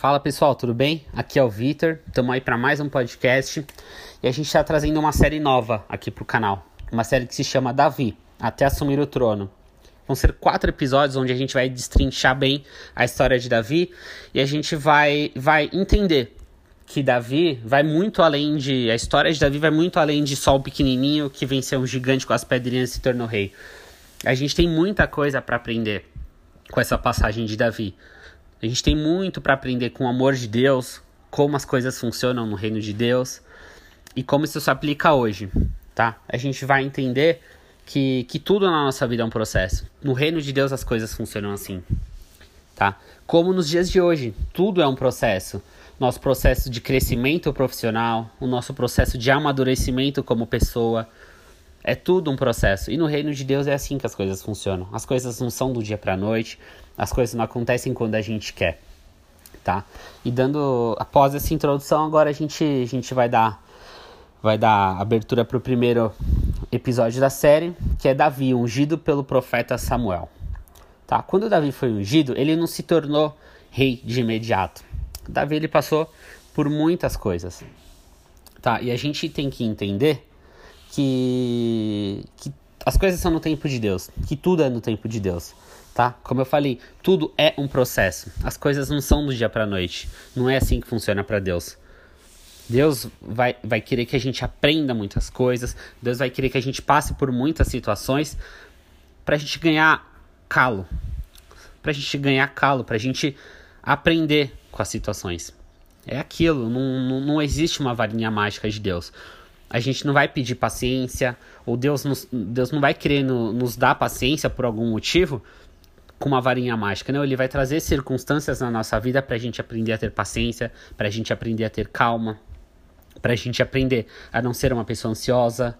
Fala pessoal, tudo bem? Aqui é o Vitor, estamos aí para mais um podcast e a gente está trazendo uma série nova aqui para o canal. Uma série que se chama Davi, Até Assumir o Trono. Vão ser quatro episódios onde a gente vai destrinchar bem a história de Davi e a gente vai, vai entender que Davi vai muito além de. A história de Davi vai muito além de só o pequenininho que venceu um gigante com as pedrinhas e se tornou rei. A gente tem muita coisa para aprender com essa passagem de Davi. A gente tem muito para aprender com o amor de Deus, como as coisas funcionam no reino de Deus e como isso se aplica hoje, tá? A gente vai entender que, que tudo na nossa vida é um processo. No reino de Deus as coisas funcionam assim, tá? Como nos dias de hoje, tudo é um processo. Nosso processo de crescimento profissional, o nosso processo de amadurecimento como pessoa, é tudo um processo. E no reino de Deus é assim que as coisas funcionam. As coisas não são do dia para noite, as coisas não acontecem quando a gente quer, tá? E dando após essa introdução, agora a gente a gente vai dar vai dar abertura para o primeiro episódio da série, que é Davi, ungido pelo profeta Samuel. Tá? Quando Davi foi ungido, ele não se tornou rei de imediato. Davi ele passou por muitas coisas. Tá? E a gente tem que entender que, que as coisas são no tempo de Deus, que tudo é no tempo de Deus, tá? Como eu falei, tudo é um processo. As coisas não são do dia para noite. Não é assim que funciona para Deus. Deus vai, vai querer que a gente aprenda muitas coisas. Deus vai querer que a gente passe por muitas situações para a gente ganhar calo, para a gente ganhar calo, para a gente aprender com as situações. É aquilo, não, não, não existe uma varinha mágica de Deus a gente não vai pedir paciência, ou Deus, nos, Deus não vai querer no, nos dar paciência por algum motivo com uma varinha mágica, não. Ele vai trazer circunstâncias na nossa vida para a gente aprender a ter paciência, para a gente aprender a ter calma, para a gente aprender a não ser uma pessoa ansiosa.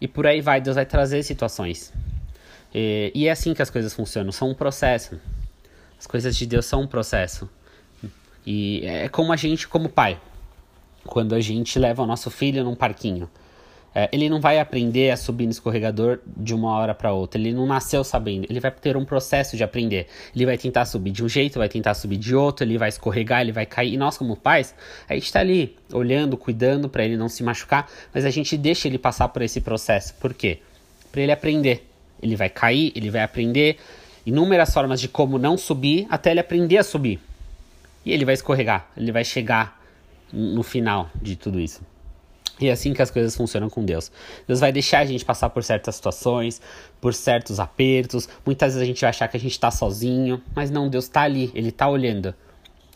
E por aí vai, Deus vai trazer situações. E, e é assim que as coisas funcionam, são um processo. As coisas de Deus são um processo. E é como a gente, como pai quando a gente leva o nosso filho num parquinho. É, ele não vai aprender a subir no escorregador de uma hora para outra. Ele não nasceu sabendo. Ele vai ter um processo de aprender. Ele vai tentar subir de um jeito, vai tentar subir de outro. Ele vai escorregar, ele vai cair. E nós, como pais, a gente está ali olhando, cuidando para ele não se machucar. Mas a gente deixa ele passar por esse processo. Por quê? Para ele aprender. Ele vai cair, ele vai aprender inúmeras formas de como não subir até ele aprender a subir. E ele vai escorregar. Ele vai chegar no final de tudo isso. E é assim que as coisas funcionam com Deus. Deus vai deixar a gente passar por certas situações, por certos apertos. Muitas vezes a gente vai achar que a gente está sozinho, mas não, Deus está ali, Ele está olhando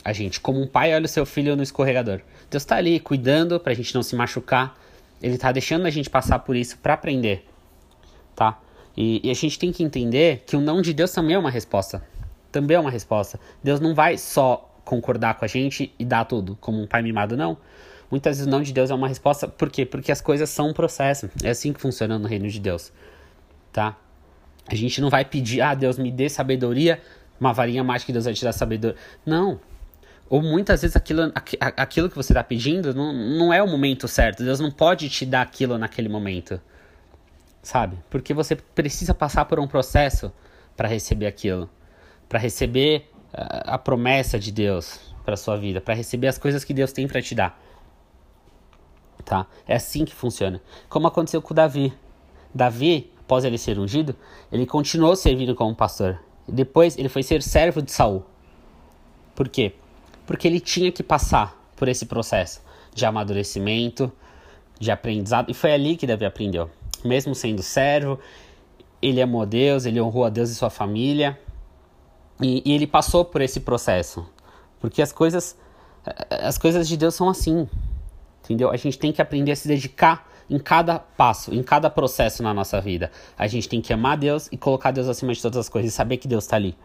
a gente. Como um pai olha o seu filho no escorregador. Deus está ali cuidando para a gente não se machucar. Ele está deixando a gente passar por isso para aprender, tá? E, e a gente tem que entender que o não de Deus também é uma resposta. Também é uma resposta. Deus não vai só concordar com a gente e dar tudo, como um pai mimado, não. Muitas vezes o não de Deus é uma resposta, por quê? Porque as coisas são um processo. É assim que funciona no reino de Deus, tá? A gente não vai pedir, ah, Deus me dê sabedoria, uma varinha mágica que Deus vai te dar sabedoria. Não. Ou muitas vezes aquilo, aquilo que você está pedindo não, não é o momento certo. Deus não pode te dar aquilo naquele momento. Sabe? Porque você precisa passar por um processo para receber aquilo. Para receber a promessa de Deus para sua vida, para receber as coisas que Deus tem para te dar. Tá? É assim que funciona. Como aconteceu com Davi. Davi, após ele ser ungido, ele continuou servindo como pastor. Depois ele foi ser servo de Saul. Por quê? Porque ele tinha que passar por esse processo de amadurecimento, de aprendizado, e foi ali que Davi aprendeu. Mesmo sendo servo, ele amou Deus, ele honrou a Deus e sua família, e, e ele passou por esse processo. Porque as coisas, as coisas de Deus são assim. Entendeu? A gente tem que aprender a se dedicar em cada passo, em cada processo na nossa vida. A gente tem que amar Deus e colocar Deus acima de todas as coisas e saber que Deus está ali.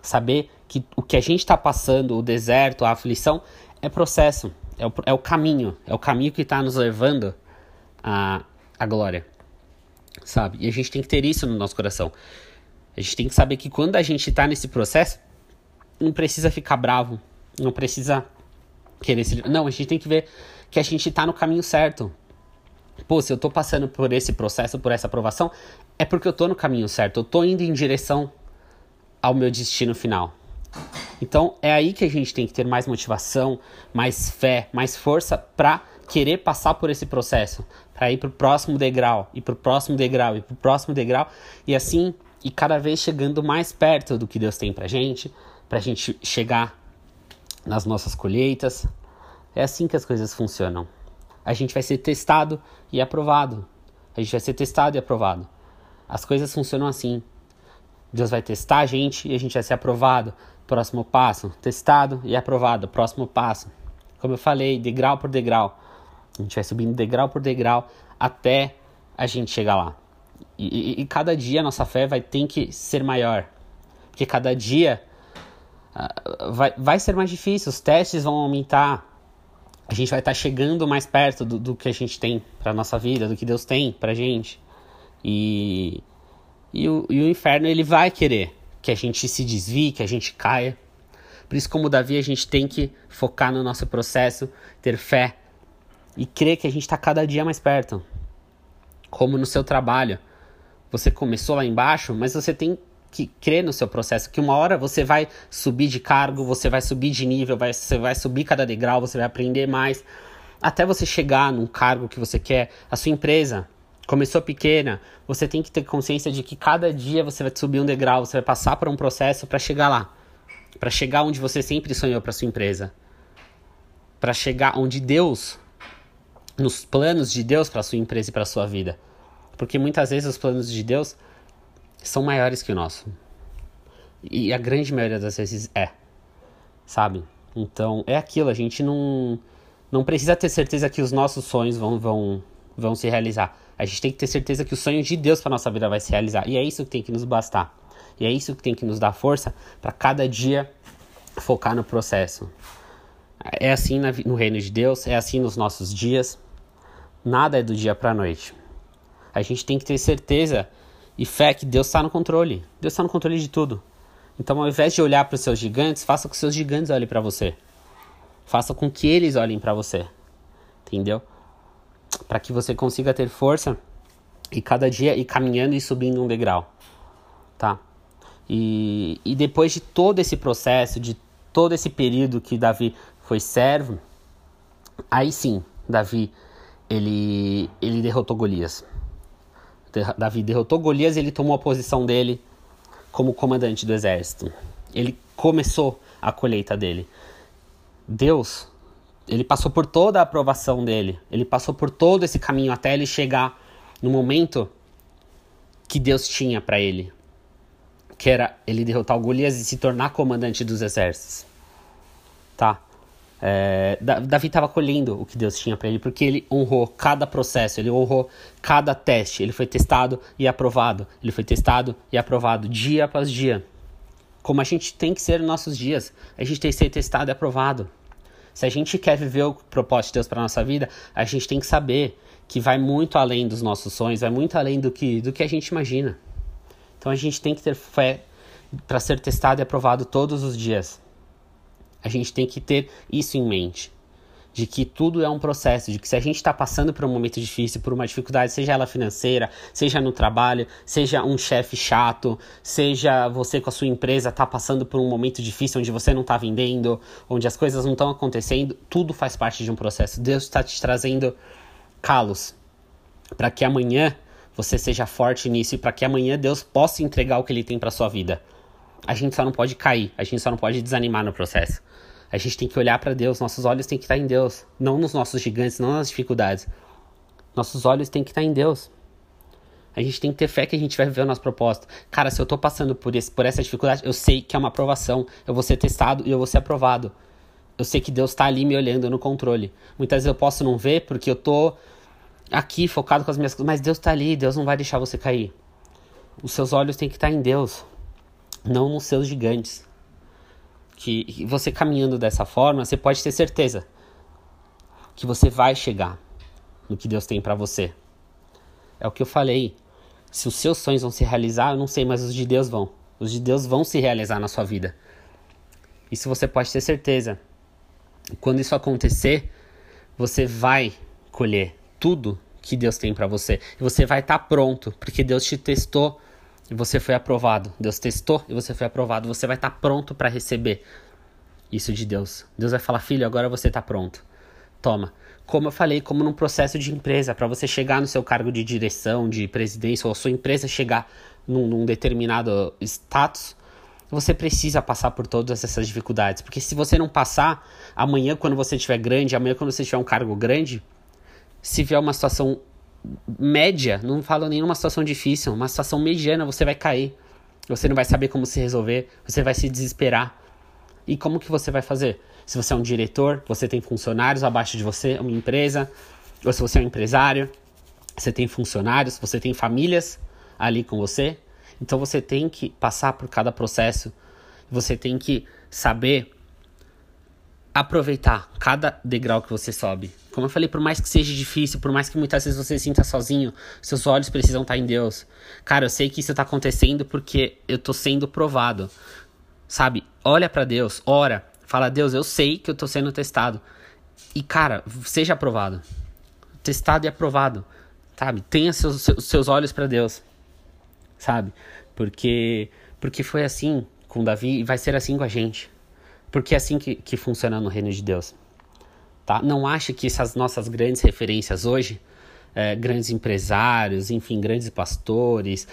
Saber que o que a gente está passando, o deserto, a aflição, é processo, é o, é o caminho, é o caminho que está nos levando à, à glória. Sabe? E a gente tem que ter isso no nosso coração. A gente tem que saber que quando a gente está nesse processo, não precisa ficar bravo, não precisa querer se. Não, a gente tem que ver que a gente está no caminho certo. Pô, se eu estou passando por esse processo, por essa aprovação, é porque eu estou no caminho certo, eu estou indo em direção ao meu destino final. Então é aí que a gente tem que ter mais motivação, mais fé, mais força para querer passar por esse processo, para ir para o próximo degrau, ir para o próximo degrau, ir para o próximo degrau e assim e cada vez chegando mais perto do que Deus tem para gente, para a gente chegar nas nossas colheitas. É assim que as coisas funcionam. A gente vai ser testado e aprovado. A gente vai ser testado e aprovado. As coisas funcionam assim. Deus vai testar a gente e a gente vai ser aprovado. Próximo passo, testado e aprovado. Próximo passo. Como eu falei, degrau por degrau. A gente vai subindo degrau por degrau até a gente chegar lá. E, e, e cada dia a nossa fé vai ter que ser maior. Porque cada dia uh, vai, vai ser mais difícil, os testes vão aumentar. A gente vai estar chegando mais perto do, do que a gente tem para nossa vida, do que Deus tem para gente. E, e, o, e o inferno ele vai querer que a gente se desvie, que a gente caia. Por isso, como Davi, a gente tem que focar no nosso processo, ter fé e crer que a gente está cada dia mais perto. Como no seu trabalho. Você começou lá embaixo, mas você tem que crer no seu processo, que uma hora você vai subir de cargo, você vai subir de nível, vai, você vai subir cada degrau, você vai aprender mais, até você chegar num cargo que você quer. A sua empresa começou pequena, você tem que ter consciência de que cada dia você vai subir um degrau, você vai passar por um processo para chegar lá, para chegar onde você sempre sonhou para sua empresa, para chegar onde Deus, nos planos de Deus para sua empresa e para sua vida, porque muitas vezes os planos de Deus são maiores que o nosso e a grande maioria das vezes é, sabe? Então é aquilo, a gente não não precisa ter certeza que os nossos sonhos vão vão vão se realizar a gente tem que ter certeza que o sonho de Deus para nossa vida vai se realizar. E é isso que tem que nos bastar. E é isso que tem que nos dar força para cada dia focar no processo. É assim no reino de Deus, é assim nos nossos dias. Nada é do dia para a noite. A gente tem que ter certeza e fé que Deus está no controle. Deus está no controle de tudo. Então, ao invés de olhar para os seus gigantes, faça com que os seus gigantes olhem para você. Faça com que eles olhem para você. Entendeu? para que você consiga ter força e cada dia ir caminhando e subindo um degrau, tá? E, e depois de todo esse processo, de todo esse período que Davi foi servo, aí sim, Davi ele, ele derrotou Golias. Davi derrotou Golias e ele tomou a posição dele como comandante do exército. Ele começou a colheita dele. Deus ele passou por toda a aprovação dele. Ele passou por todo esse caminho até ele chegar no momento que Deus tinha para ele, que era ele derrotar o Golias e se tornar comandante dos exércitos. Tá? É, Davi estava colhendo o que Deus tinha para ele, porque ele honrou cada processo, ele honrou cada teste. Ele foi testado e aprovado. Ele foi testado e aprovado dia após dia. Como a gente tem que ser nos nossos dias, a gente tem que ser testado e aprovado. Se a gente quer viver o propósito de Deus para nossa vida, a gente tem que saber que vai muito além dos nossos sonhos, vai muito além do que, do que a gente imagina. Então a gente tem que ter fé para ser testado e aprovado todos os dias. A gente tem que ter isso em mente de que tudo é um processo, de que se a gente está passando por um momento difícil, por uma dificuldade, seja ela financeira, seja no trabalho, seja um chefe chato, seja você com a sua empresa está passando por um momento difícil onde você não está vendendo, onde as coisas não estão acontecendo, tudo faz parte de um processo. Deus está te trazendo calos para que amanhã você seja forte nisso e para que amanhã Deus possa entregar o que Ele tem para sua vida. A gente só não pode cair, a gente só não pode desanimar no processo. A gente tem que olhar para Deus, nossos olhos têm que estar em Deus, não nos nossos gigantes, não nas dificuldades. Nossos olhos têm que estar em Deus. A gente tem que ter fé que a gente vai viver o nosso propósito. Cara, se eu tô passando por, esse, por essa dificuldade, eu sei que é uma aprovação. Eu vou ser testado e eu vou ser aprovado. Eu sei que Deus está ali me olhando no controle. Muitas vezes eu posso não ver porque eu tô aqui focado com as minhas coisas, mas Deus está ali, Deus não vai deixar você cair. Os seus olhos têm que estar em Deus, não nos seus gigantes que você caminhando dessa forma, você pode ter certeza que você vai chegar no que Deus tem para você. É o que eu falei. Se os seus sonhos vão se realizar, eu não sei, mas os de Deus vão. Os de Deus vão se realizar na sua vida. Isso você pode ter certeza. Quando isso acontecer, você vai colher tudo que Deus tem para você. E você vai estar tá pronto, porque Deus te testou e você foi aprovado. Deus testou e você foi aprovado. Você vai estar tá pronto para receber isso de Deus. Deus vai falar: Filho, agora você está pronto. Toma. Como eu falei, como num processo de empresa, para você chegar no seu cargo de direção, de presidência, ou a sua empresa chegar num, num determinado status, você precisa passar por todas essas dificuldades. Porque se você não passar, amanhã, quando você estiver grande, amanhã, quando você tiver um cargo grande, se vier uma situação média, não falo nenhuma situação difícil, uma situação mediana, você vai cair. Você não vai saber como se resolver, você vai se desesperar. E como que você vai fazer? Se você é um diretor, você tem funcionários abaixo de você, uma empresa, ou se você é um empresário, você tem funcionários, você tem famílias ali com você. Então você tem que passar por cada processo, você tem que saber aproveitar cada degrau que você sobe. Como eu falei, por mais que seja difícil, por mais que muitas vezes você sinta sozinho, seus olhos precisam estar em Deus. Cara, eu sei que isso está acontecendo porque eu estou sendo provado. Sabe? Olha para Deus, ora, fala: "Deus, eu sei que eu estou sendo testado". E cara, seja aprovado. Testado e aprovado. Sabe? Tenha seus, seus olhos para Deus. Sabe? Porque porque foi assim com Davi e vai ser assim com a gente. Porque é assim que, que funciona no reino de Deus. Tá? Não ache que essas nossas grandes referências hoje, é, grandes empresários, enfim, grandes pastores,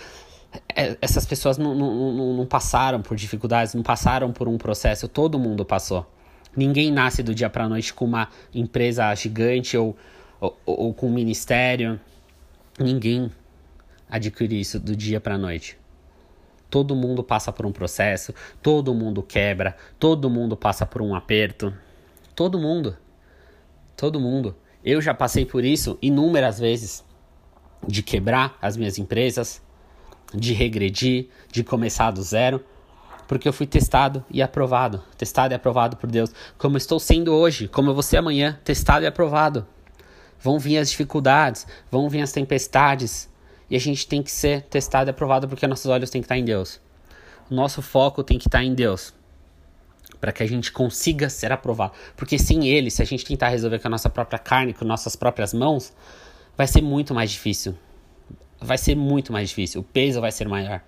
é, essas pessoas não, não, não, não passaram por dificuldades, não passaram por um processo, todo mundo passou. Ninguém nasce do dia para noite com uma empresa gigante ou, ou, ou com um ministério. Ninguém adquire isso do dia para noite. Todo mundo passa por um processo, todo mundo quebra, todo mundo passa por um aperto. Todo mundo. Todo mundo. Eu já passei por isso inúmeras vezes de quebrar as minhas empresas, de regredir, de começar do zero, porque eu fui testado e aprovado, testado e aprovado por Deus, como estou sendo hoje, como eu vou ser amanhã, testado e aprovado. Vão vir as dificuldades, vão vir as tempestades, e a gente tem que ser testado e aprovado porque nossos olhos têm que estar em Deus. O nosso foco tem que estar em Deus. Para que a gente consiga ser aprovado. Porque sem Ele, se a gente tentar resolver com a nossa própria carne, com nossas próprias mãos, vai ser muito mais difícil. Vai ser muito mais difícil. O peso vai ser maior.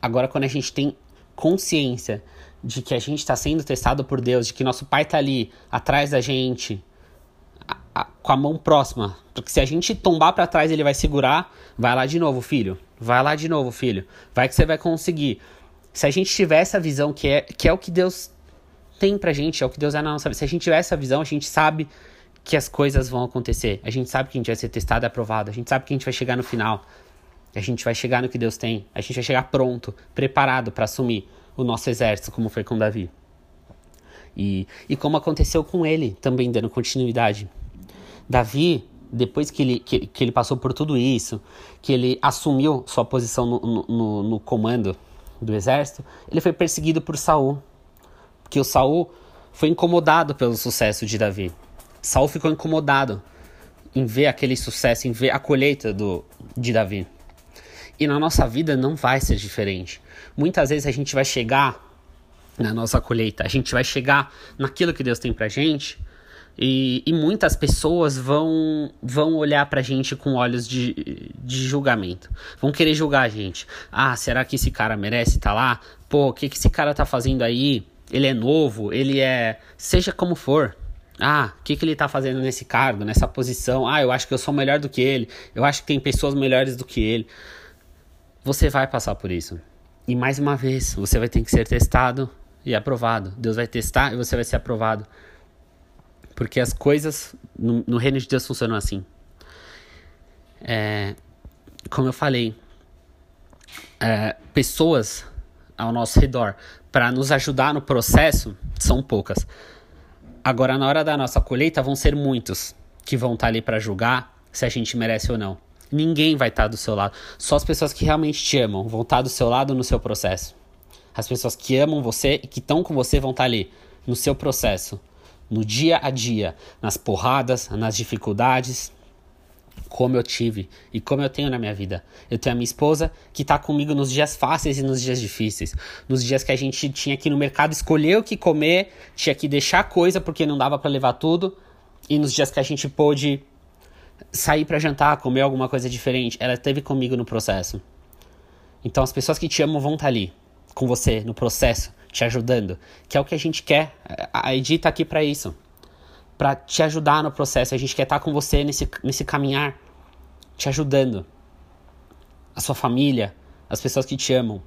Agora, quando a gente tem consciência de que a gente está sendo testado por Deus, de que nosso Pai está ali atrás da gente, com a mão próxima. Porque se a gente tombar para trás, ele vai segurar. Vai lá de novo, filho. Vai lá de novo, filho. Vai que você vai conseguir. Se a gente tiver essa visão, que é, que é o que Deus tem pra gente, é o que Deus é na nossa vida. Se a gente tiver essa visão, a gente sabe que as coisas vão acontecer. A gente sabe que a gente vai ser testado e aprovado. A gente sabe que a gente vai chegar no final. A gente vai chegar no que Deus tem. A gente vai chegar pronto, preparado para assumir o nosso exército, como foi com Davi. E, e como aconteceu com ele, também dando continuidade. Davi, depois que ele, que, que ele passou por tudo isso, que ele assumiu sua posição no, no, no comando do exército, ele foi perseguido por Saul. Porque o Saul foi incomodado pelo sucesso de Davi. Saul ficou incomodado em ver aquele sucesso, em ver a colheita do, de Davi. E na nossa vida não vai ser diferente. Muitas vezes a gente vai chegar na nossa colheita, a gente vai chegar naquilo que Deus tem pra gente e, e, muitas pessoas vão, vão olhar pra gente com olhos de, de julgamento. Vão querer julgar a gente. Ah, será que esse cara merece estar tá lá? Pô, o que, que esse cara tá fazendo aí? Ele é novo, ele é. Seja como for. Ah, o que, que ele tá fazendo nesse cargo, nessa posição? Ah, eu acho que eu sou melhor do que ele. Eu acho que tem pessoas melhores do que ele. Você vai passar por isso. E mais uma vez, você vai ter que ser testado e aprovado. Deus vai testar e você vai ser aprovado. Porque as coisas no, no reino de Deus funcionam assim. É, como eu falei, é, pessoas ao nosso redor para nos ajudar no processo são poucas. Agora, na hora da nossa colheita, vão ser muitos que vão estar tá ali para julgar se a gente merece ou não. Ninguém vai estar tá do seu lado. Só as pessoas que realmente te amam vão estar tá do seu lado no seu processo. As pessoas que amam você e que estão com você vão estar ali no seu processo no dia a dia, nas porradas, nas dificuldades, como eu tive e como eu tenho na minha vida. Eu tenho a minha esposa que está comigo nos dias fáceis e nos dias difíceis. Nos dias que a gente tinha que ir no mercado escolher o que comer, tinha que deixar coisa porque não dava para levar tudo. E nos dias que a gente pôde sair para jantar, comer alguma coisa diferente, ela esteve comigo no processo. Então as pessoas que te amam vão estar tá ali com você no processo, te ajudando, que é o que a gente quer. A Edi tá aqui para isso, para te ajudar no processo. A gente quer estar tá com você nesse nesse caminhar, te ajudando. A sua família, as pessoas que te amam.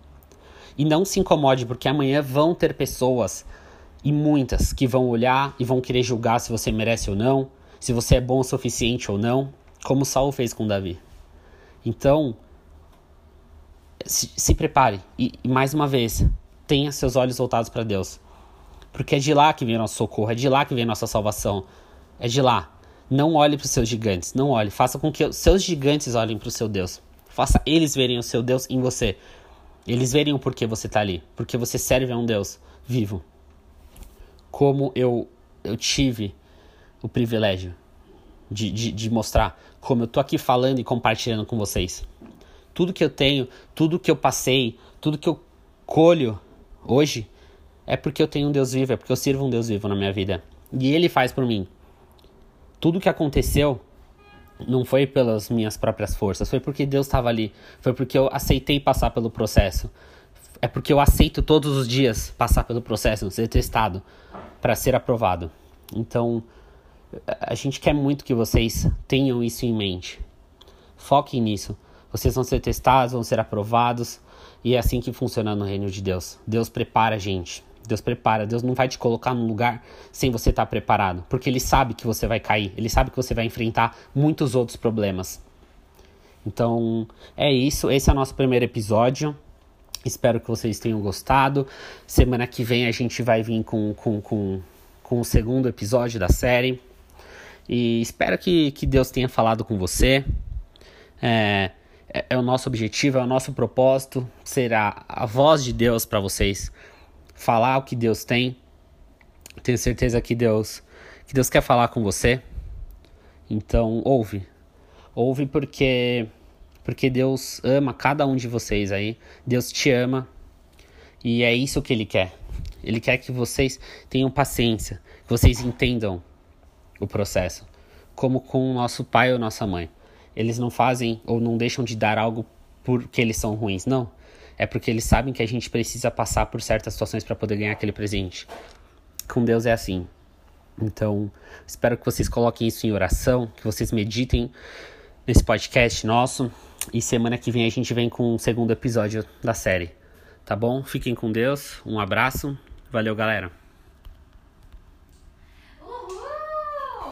E não se incomode, porque amanhã vão ter pessoas e muitas que vão olhar e vão querer julgar se você merece ou não, se você é bom o suficiente ou não, como Saul fez com Davi. Então, se, se prepare e, e, mais uma vez, tenha seus olhos voltados para Deus. Porque é de lá que vem nosso socorro, é de lá que vem nossa salvação. É de lá. Não olhe para os seus gigantes, não olhe. Faça com que os seus gigantes olhem para o seu Deus. Faça eles verem o seu Deus em você. Eles verem o porquê você está ali. Porque você serve a um Deus vivo. Como eu, eu tive o privilégio de, de, de mostrar como eu tô aqui falando e compartilhando com vocês. Tudo que eu tenho, tudo que eu passei, tudo que eu colho hoje é porque eu tenho um Deus vivo, é porque eu sirvo um Deus vivo na minha vida. E Ele faz por mim. Tudo que aconteceu não foi pelas minhas próprias forças, foi porque Deus estava ali, foi porque eu aceitei passar pelo processo. É porque eu aceito todos os dias passar pelo processo, ser testado para ser aprovado. Então, a gente quer muito que vocês tenham isso em mente. Foquem nisso. Vocês vão ser testados, vão ser aprovados. E é assim que funciona no reino de Deus. Deus prepara a gente. Deus prepara. Deus não vai te colocar num lugar sem você estar preparado. Porque Ele sabe que você vai cair. Ele sabe que você vai enfrentar muitos outros problemas. Então, é isso. Esse é o nosso primeiro episódio. Espero que vocês tenham gostado. Semana que vem a gente vai vir com, com, com, com o segundo episódio da série. E espero que, que Deus tenha falado com você. É, é, é o nosso objetivo, é o nosso propósito ser a, a voz de Deus para vocês. Falar o que Deus tem. Tenho certeza que Deus, que Deus quer falar com você. Então, ouve. Ouve porque porque Deus ama cada um de vocês aí. Deus te ama. E é isso que ele quer. Ele quer que vocês tenham paciência, que vocês entendam o processo, como com o nosso pai ou nossa mãe. Eles não fazem ou não deixam de dar algo porque eles são ruins, não. É porque eles sabem que a gente precisa passar por certas situações para poder ganhar aquele presente. Com Deus é assim. Então, espero que vocês coloquem isso em oração, que vocês meditem nesse podcast nosso. E semana que vem a gente vem com o um segundo episódio da série. Tá bom? Fiquem com Deus. Um abraço. Valeu, galera.